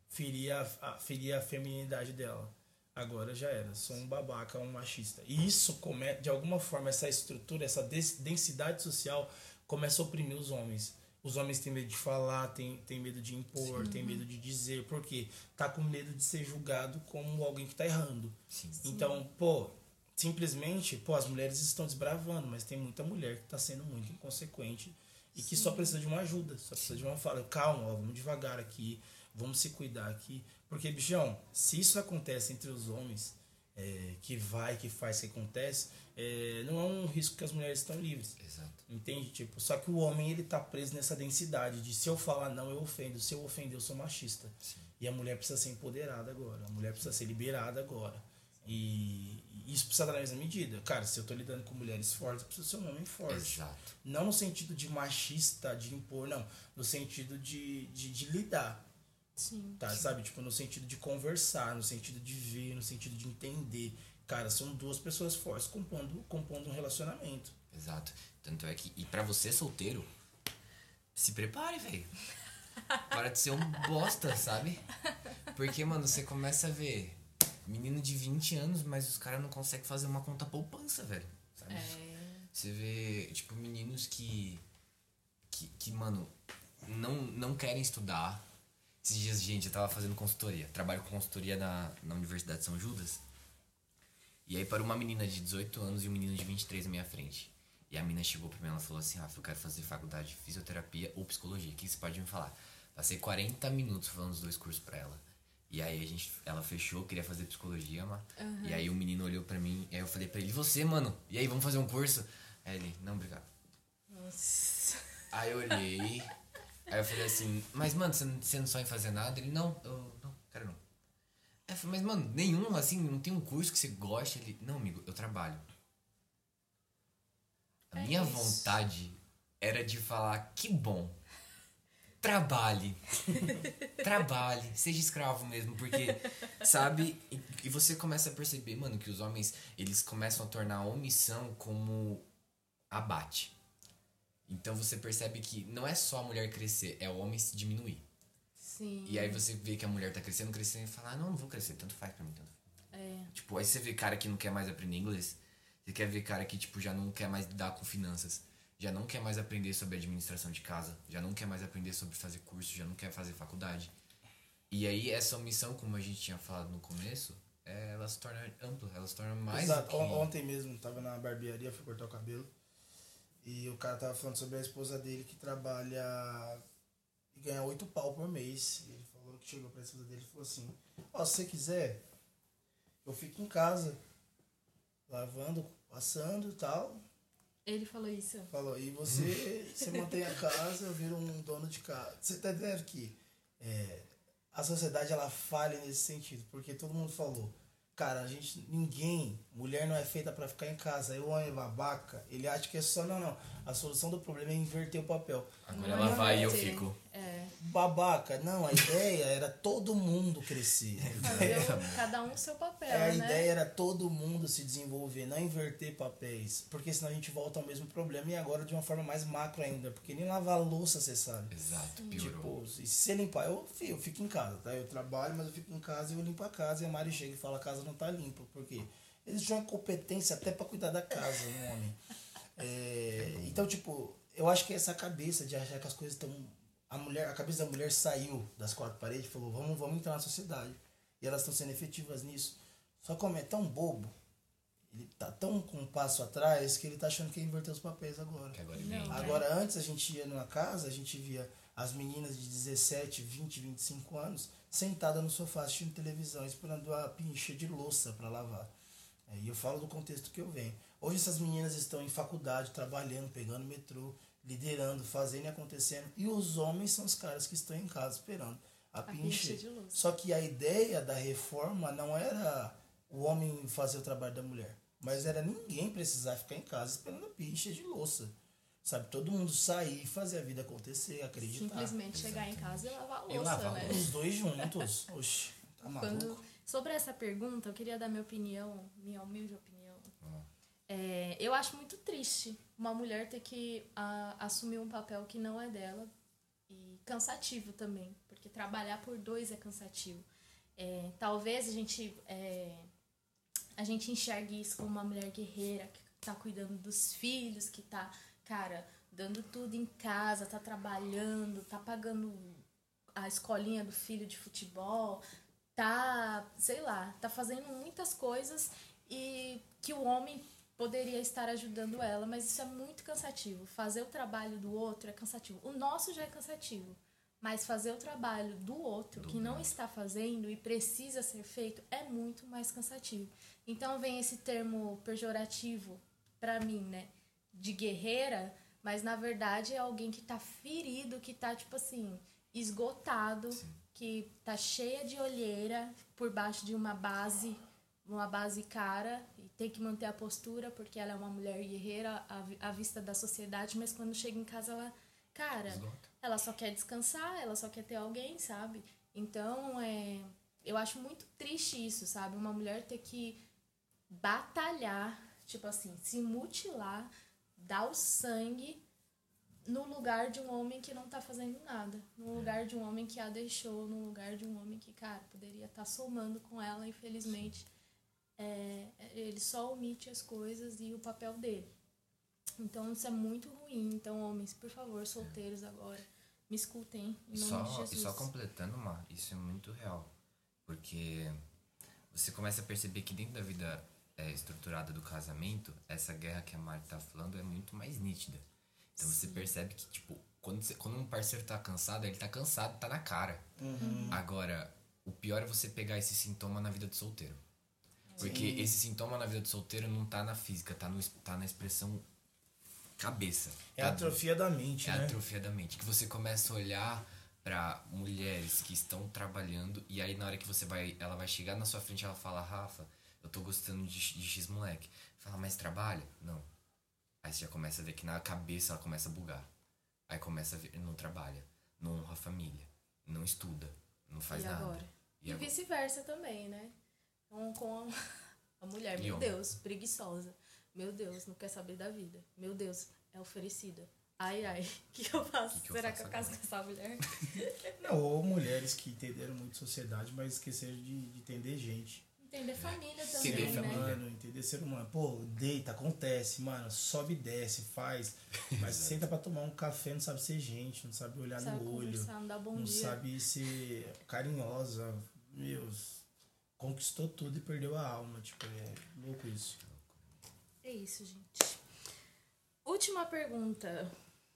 Feri a, a, feri a feminilidade dela. Agora já era, sou um babaca, um machista. E isso, come, de alguma forma, essa estrutura, essa densidade social começa a oprimir os homens. Os homens têm medo de falar, têm, têm medo de impor, têm medo de dizer, porque tá com medo de ser julgado como alguém que tá errando. Sim. Então, pô, simplesmente, pô, as mulheres estão desbravando, mas tem muita mulher que tá sendo muito inconsequente e que só precisa de uma ajuda, só precisa de uma fala. Calma, ó, vamos devagar aqui, vamos se cuidar aqui. Porque, bichão, se isso acontece entre os homens, é, que vai, que faz, que acontece, é, não é um risco que as mulheres estão livres. Exato. Entende? Tipo, só que o homem ele tá preso nessa densidade de se eu falar não, eu ofendo. Se eu ofender, eu sou machista. E a mulher precisa ser empoderada agora. A mulher precisa ser liberada agora. E e isso precisa dar na mesma medida. Cara, se eu tô lidando com mulheres fortes, eu preciso ser um homem forte. Exato. Não no sentido de machista, de impor, não. No sentido de, de, de lidar. Sim. Tá? Sabe? Tipo, no sentido de conversar, no sentido de ver, no sentido de entender. Cara, são duas pessoas fortes compondo, compondo um relacionamento. Exato. Tanto é que. E pra você solteiro, se prepare, velho. Para de ser um bosta, sabe? Porque, mano, você começa a ver menino de 20 anos, mas os caras não conseguem fazer uma conta poupança, velho. Sabe? É. Você vê, tipo, meninos que. que, que mano, não, não querem estudar. Esses dias, gente, eu tava fazendo consultoria. Trabalho com consultoria na, na Universidade de São Judas. E aí parou uma menina de 18 anos e um menino de 23 na minha frente. E a menina chegou pra mim e ela falou assim, Rafa, eu quero fazer faculdade de fisioterapia ou psicologia. O que você pode me falar? Passei 40 minutos falando os dois cursos pra ela. E aí a gente, ela fechou, queria fazer psicologia, mas. E aí o menino olhou pra mim, e aí eu falei pra ele, e você, mano? E aí, vamos fazer um curso? Aí ele, não, obrigado. Nossa. Aí eu olhei, aí eu falei assim, mas mano, você não, você não sonha em fazer nada? Ele, não, eu não, quero não. Aí eu falei, mas mano, nenhum, assim, não tem um curso que você goste? Ele, não, amigo, eu trabalho. A É minha isso. vontade era de falar, que bom. Trabalhe. Trabalhe. Seja escravo mesmo, porque, sabe? E, e você começa a perceber, mano, que os homens, eles começam a tornar a omissão como abate. Então você percebe que não é só a mulher crescer, é o homem se diminuir. Sim. E aí você vê que a mulher tá crescendo, crescendo e fala, ah, não, não vou crescer, tanto faz pra mim, tanto faz. É. Tipo, aí você vê cara que não quer mais aprender inglês. Você quer ver cara que, tipo, já não quer mais lidar com finanças. Já não quer mais aprender sobre administração de casa. Já não quer mais aprender sobre fazer curso. Já não quer fazer faculdade. E aí essa omissão, como a gente tinha falado no começo, é, ela se torna ampla, ela se torna mais. Exato. Ontem mesmo, tava na barbearia, fui cortar o cabelo. E o cara tava falando sobre a esposa dele que trabalha e ganha oito pau por mês. E ele falou que chegou pra esposa dele e falou assim, ó, se você quiser, eu fico em casa, lavando, passando e tal. Ele falou isso. Falou, e você, você mantém a casa, eu viro um dono de casa. Você tá entendendo que é, a sociedade ela falha nesse sentido, porque todo mundo falou, cara, a gente, ninguém, mulher não é feita pra ficar em casa. Aí o homem babaca, ele acha que é só, não, não. A solução do problema é inverter o papel. Agora ela vai e eu fico. É. Babaca, não, a ideia era todo mundo crescer. Fazer o- cada um seu papel, É, a né? ideia era todo mundo se desenvolver, não inverter papéis. Porque senão a gente volta ao mesmo problema e agora de uma forma mais macro ainda. Porque nem lavar louça você sabe. Exato, piorou. Tipo, e se você limpar, eu, eu fico em casa, tá? Eu trabalho, mas eu fico em casa e eu limpo a casa e a Mari chega e fala a casa não tá limpa. Por quê? Eles têm uma competência até pra cuidar da casa, um homem. É, então, tipo, eu acho que essa cabeça de achar que as coisas estão. A, mulher, a cabeça da mulher saiu das quatro paredes e falou, vamos, vamos entrar na sociedade. E elas estão sendo efetivas nisso. Só que o homem é tão bobo, ele tá tão com um passo atrás que ele tá achando que ia inverter os papéis agora. Que agora ele Não. entra. Agora, antes a gente ia numa casa, a gente via as meninas de 17, 20, 25 anos sentadas no sofá assistindo televisão, esperando a pincha de louça para lavar. É, e eu falo do contexto que eu venho. Hoje essas meninas estão em faculdade, trabalhando, pegando metrô, liderando, fazendo e acontecendo. E os homens são os caras que estão em casa esperando a, A pincha de louça. Só que a ideia da reforma não era o homem fazer o trabalho da mulher, mas era ninguém precisar ficar em casa esperando a pincha de louça. Sabe, todo mundo sair, fazer a vida acontecer, acreditar. Simplesmente chegar em casa e lavar a E louça, lavar a né? Os dois juntos. Oxi, tá maluco? Quando, sobre essa pergunta, eu queria dar minha opinião, minha humilde opinião. É, eu acho muito triste uma mulher ter que ah, assumir um papel que não é dela e cansativo também, porque trabalhar por dois é cansativo. É, talvez a gente é, a gente enxergue isso como uma mulher guerreira que tá cuidando dos filhos, que tá, cara, dando tudo em casa, tá trabalhando, tá pagando a escolinha do filho de futebol, tá, sei lá, tá fazendo muitas coisas e que o homem poderia estar ajudando ela, mas isso é muito cansativo. Fazer o trabalho do outro é cansativo. O nosso já é cansativo, mas fazer o trabalho do outro que não está fazendo e precisa ser feito é muito mais cansativo. Então vem esse termo pejorativo pra mim, né, de guerreira, mas na verdade é alguém que tá ferido, que tá tipo assim, esgotado, que tá cheia de olheira por baixo de uma base, uma base cara tem que manter a postura porque ela é uma mulher guerreira à, à vista da sociedade, mas quando chega em casa ela, cara, Esgota. ela só quer descansar, ela só quer ter alguém, sabe? Então, é, eu acho muito triste isso, sabe? Uma mulher ter que batalhar, tipo assim, se mutilar, dar o sangue no lugar de um homem que não tá fazendo nada, no lugar de um homem que a deixou, no lugar de um homem que, cara, poderia estar somando com ela, infelizmente, é, ele só omite as coisas e o papel dele. Então isso é muito ruim. Então, homens, por favor, solteiros agora, me escutem em E nome só, de e Jesus. só completando, Mar, isso é muito real. Porque você começa a perceber que dentro da vida é, estruturada do casamento, essa guerra que a Mari tá falando é muito mais nítida. Então você percebe que, tipo, quando, você- quando um parceiro tá cansado, ele tá cansado, tá na cara. Agora, o pior é você pegar esse sintoma na vida do solteiro. Porque esse sintoma na vida do solteiro não tá na física, tá, no, tá na expressão cabeça. É a tá? atrofia da mente, É né? atrofia da mente. Que você começa a olhar pra mulheres que estão trabalhando e aí na hora que você vai, ela vai chegar na sua frente ela fala, Rafa, eu tô gostando de, de X moleque. Fala, mas trabalha? Não. Aí você já começa a ver que na cabeça ela começa a bugar. Aí começa a ver, não trabalha, não honra a família, não estuda, não faz e nada. agora? E E, vice-versa também, né? Então, com a, mulher, meu? Deus, preguiçosa. Meu Deus, não quer saber da vida. Meu Deus, é oferecida. Ai, ai, o que, eu faço? Que que eu Será faço que eu caso com essa mulher? Não, ou mulheres que entenderam muito sociedade, mas esqueceram de, de entender gente. Entender família também, Entender né? família. Entender ser humano. Pô, deita, acontece, mano. Sobe e desce, faz. Mas senta pra tomar um café, não sabe ser gente, não sabe olhar no olho. não dá bom não dia. sabe ser carinhosa. Meu, conquistou tudo e perdeu a alma. Tipo, é louco isso. É isso, gente. Última pergunta.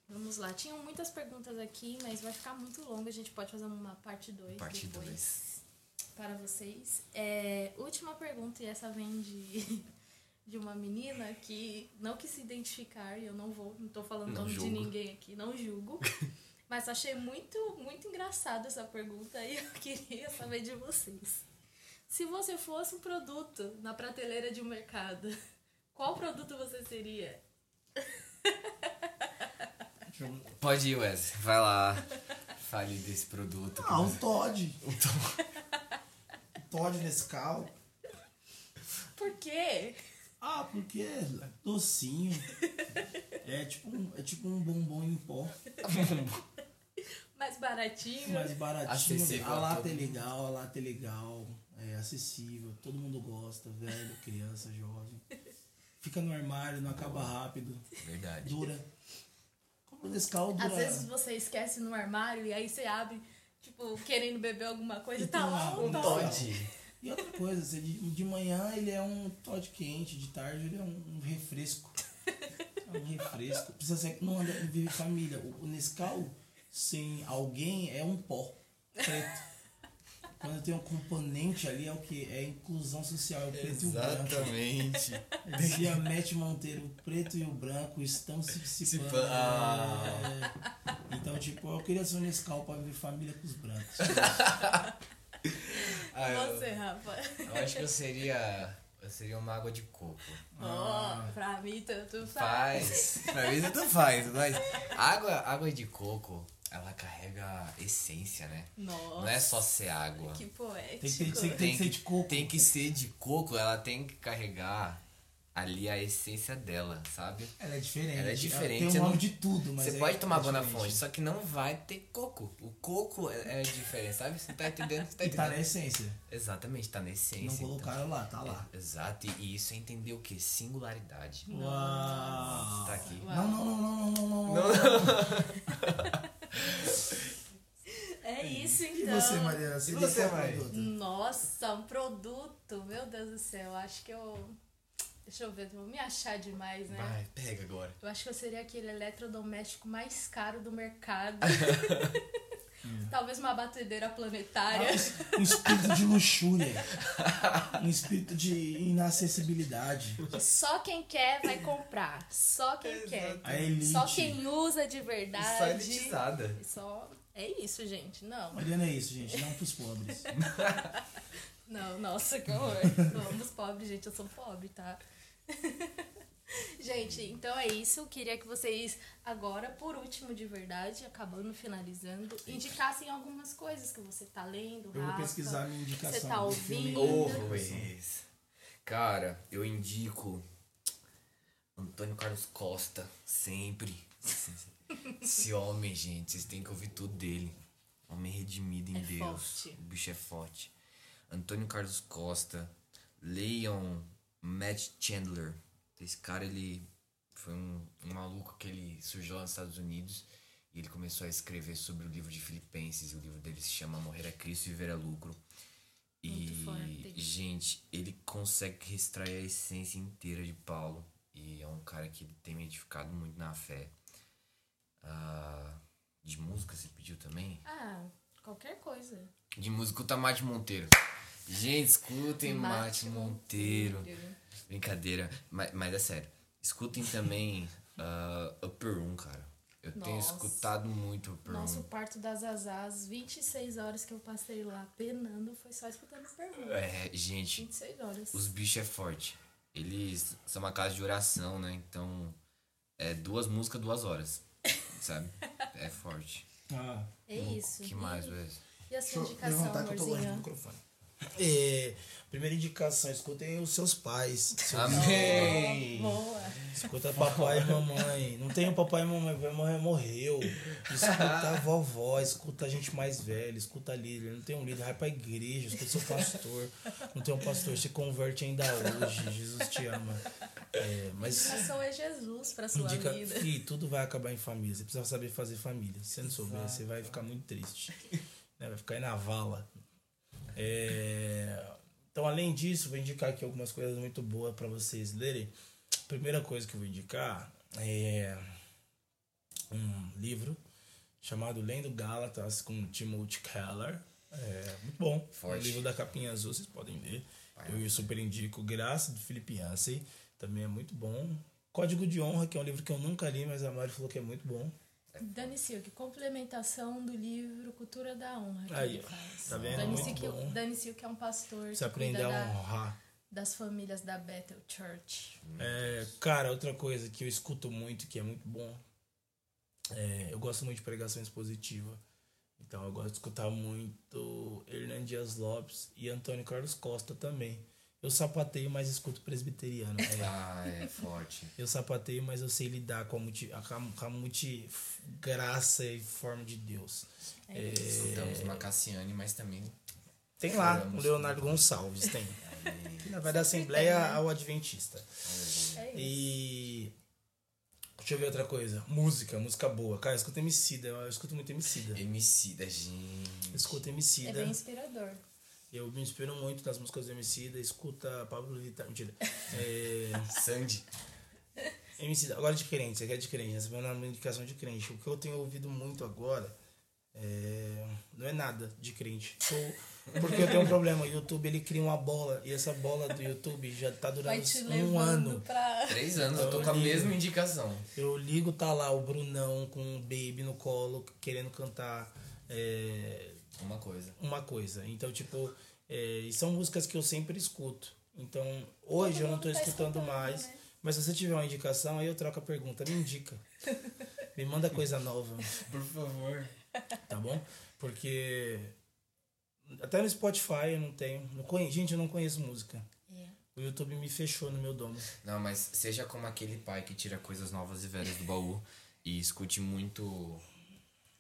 Vamos lá. Tinham muitas perguntas aqui, mas vai ficar muito longo. A gente pode fazer uma parte 2 Parte depois dois. para vocês. É, última pergunta, e essa vem de, de uma menina que não quis se identificar, e eu não vou, não tô falando Não nome de ninguém aqui, não julgo. Mas achei muito, muito engraçado essa pergunta e eu queria saber de vocês. Se você fosse um produto na prateleira de um mercado, qual produto você seria? Pode ir, Wes. Vai lá. Fale desse produto. Ah, um Todd. Um Todd Nescau. Por quê? Ah, porque é docinho. É tipo um, é tipo um bombom em pó. Mais baratinho? mais baratinho. Acessível a lata é legal, a lata é legal, acessível, todo mundo gosta, velho, criança, jovem. Fica no armário, não acaba rápido, Verdade. dura. Compra desse caldo, dura. Às vezes você esquece no armário e aí você abre, tipo, querendo beber alguma coisa e tá lá um Todd. E outra coisa, de, manhã ele é um Todd quente, de tarde ele é um, refresco. É um refresco. Precisa ser. Não anda, vive família. O, o Nescau, sem alguém, é um pó preto. Quando tem um componente ali, é o que? É a inclusão social, é o preto e o branco. Exatamente. Dizia Matt Monteiro, o preto e o branco estão se dissipando. Dissipa- Ah. É. Então, tipo, eu queria ser um Nescau pra viver família com os brancos. Ah, eu, Você, Rafa. eu acho que eu seria. Eu seria uma água de coco. Ó, pra mim tanto faz. Faz. Pra mim tu faz, mas água, água de coco, ela carrega essência, né? Nossa. Não é só ser água. Que poético. Tem que ter- tem que ser de coco. Tem que ser de coco, ela tem que carregar ali a essência dela, sabe? Ela é diferente. Ela é diferente, Tem você um nome não- de tudo, mas Você é- pode tomar é água na diferente. fonte, só que não vai ter coco. O coco é, é diferente, sabe? Você tá entendendo? Você tá E tá na entendendo? essência. Exatamente, tá na essência. Não então. colocaram lá, tá lá. Exato, e- e isso é entender o que? Singularidade. Uau. Tá aqui. Uau. Não, não, não, não, não, não, não. É isso, E então. você, Mariana? Você E você, qual Mari? produto? Nossa, um produto. Meu Deus do céu. Acho que eu. Deixa eu ver, vou me achar demais, né? Vai, pega agora. Eu acho que eu seria aquele eletrodoméstico mais caro do mercado. Talvez uma batedeira planetária. Um espírito de luxúria. Um espírito de inacessibilidade. que Só quem quer vai comprar. Só quem quer. A elite. Só quem usa de verdade. Só elitizada. Só. É isso, gente. Não. Mariana é isso, gente. Não pros pobres. Não, nossa, que horror. Vamos pobres, gente. Eu sou pobre, tá? gente, então é isso. Queria que vocês, agora, por último, de verdade, acabando, finalizando, indicassem algumas coisas que você tá lendo, Eu vou pesquisar minha indicação. Você tá ouvindo? Luiz. Cara, eu indico Antônio Carlos Costa, sempre. Esse homem, gente, vocês têm que ouvir tudo dele. Homem redimido em É Deus. forte. O bicho é forte. Antônio Carlos Costa, leiam Matt Chandler. Esse cara, ele foi um, um maluco que ele surgiu lá nos Estados Unidos e ele começou a escrever sobre o livro de Filipenses. O livro dele se chama Morrer é Cristo e Viver é Lucro. E, gente, ele consegue extrair a essência inteira de Paulo. E é um cara que tem me edificado muito na fé. Ah, de música você pediu também? Ah, qualquer coisa. De música, o Mate Monteiro. Gente, escutem Mate, Mate Monteiro. Monteiro. Brincadeira, mas, mas é sério. Escutem também ah, Upper Room, cara. Eu tenho Nossa. escutado muito Upper Nosso Room. parto das Azás, 26 horas que eu passei lá penando, foi só escutando pergunta. É, gente, 26 horas. os bichos é forte. Eles são uma casa de oração, né? Então, é duas músicas, duas horas. Sabe? É forte. Ah, É isso. que mais, Wes? E a sua indicação, amorzinho? É, primeira indicação, escutem os seus pais. Seus Amém! Boa. Escuta papai e mamãe. Não tem o papai e mamãe, papai e mamãe morreu. Escuta a vovó, escuta a gente mais velha, escuta a líder. Não tem um líder, vai pra igreja, escuta seu pastor. Não tem um pastor, se converte ainda hoje. Jesus te ama. É, mas Ação é Jesus pra sua indica, vida. Fih, tudo vai acabar em família. Você precisa saber fazer família. Se você não souber, você vai ficar muito triste. né? Vai ficar aí na vala. É, Então, além disso, vou indicar aqui algumas coisas muito boas para vocês lerem. Primeira coisa que eu vou indicar é um livro chamado Lendo Gálatas com Timothy Keller. É muito bom. Forte. Um livro da capinha azul, vocês podem ler. Eu super indico Graça de Felipe Yancey. Também é muito bom. Código de Honra, que é um livro que eu nunca li, mas a Mari falou que é muito bom. Dani Silk, complementação do livro Cultura da Honra. Que Aí, ele faz. Tá vendo? Dani Silk. Dani Silk é um pastor aprender a da- honrar. das famílias da Bethel Church. É, cara, outra coisa que eu escuto muito, que é muito bom, é, eu gosto muito de pregação expositiva. Então eu gosto de escutar muito Hernan Dias Lopes e Antônio Carlos Costa também. Eu sapateio, mas escuto presbiteriano. É, Ah, é forte. eu sapateio, mas eu sei lidar com a, multi, a- com a multi graça e forma de Deus. É Escutamos uma Cassiane, mas também. Tem lá, o. Leonardo Gonçalves, tem. Vai da Assembleia ao Adventista. É isso. E. Deixa eu ver outra coisa. Música, música boa. Cara, eu escuto Emicida. Eu escuto muito Emicida. Emicida, gente. Eu escuto É Emicida. bem inspirador. Eu me inspiro muito nas músicas do Emicida. Escuta Pablo Vittar. Mentira. É... Sandy. Emicida. Agora de crente. Você quer de crente. Essa é uma indicação de crente. O que eu tenho ouvido muito agora é... não é nada de crente. Porque eu tenho um problema. O YouTube ele cria uma bola. E essa bola do YouTube já tá Vai durando um ano. pra. Três anos, eu tô Eu com a ligo. mesma indicação. Eu ligo, tá lá o Brunão com o Baby no colo, querendo cantar é, Uma coisa. uma coisa. Então, tipo, é, e são músicas que eu sempre escuto. Então, hoje Todo eu não tô mundo tá escutando escutando, mais. né? Mas se você tiver uma indicação, aí eu troco a pergunta. Me indica. Me manda coisa nova, Por favor. tá bom? Porque até no Spotify eu não tenho. Não conhe- Gente, eu não conheço música. É. O YouTube me fechou no meu domo. Não, mas seja como aquele pai que tira coisas novas e velhas do baú e escute muito.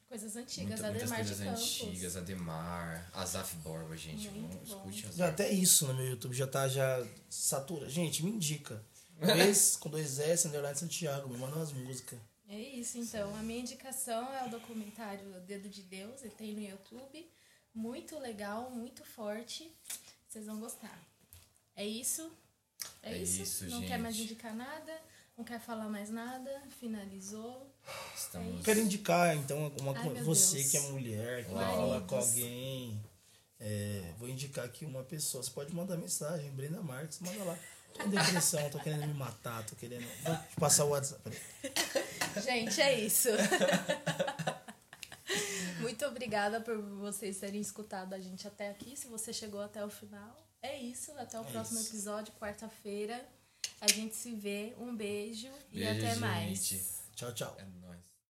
Coisas antigas, muitas Ademar de coisas antigas, Ademar, Azaf Borba, gente. Muito não bom. escute Já Azaf. até isso no meu YouTube já tá já satura. Gente, me indica. Vez com dois S, underline Santiago, me manda umas músicas. É isso, então. A minha indicação é o documentário Dedo de Deus, ele tem no YouTube. Muito legal, muito forte. Vocês vão gostar. É isso. É, É isso. isso, não gente. quer mais indicar nada, não quer falar mais nada. Finalizou. Estamos. Quero indicar, então, uma, Ai, você Deus. que é mulher, que falar com alguém. É, vou indicar aqui uma pessoa. Você pode mandar mensagem, Brenda Marques, manda lá. Tô com depressão, tô querendo me matar, tô querendo. Vou te passar o WhatsApp. Gente, é isso. Muito obrigada por vocês terem escutado a gente até aqui. Se você chegou até o final, é isso. Até o próximo isso. episódio, quarta-feira. A gente se vê. Um beijo, e Beijo, até mais. gente. Ciao ciao. Uh,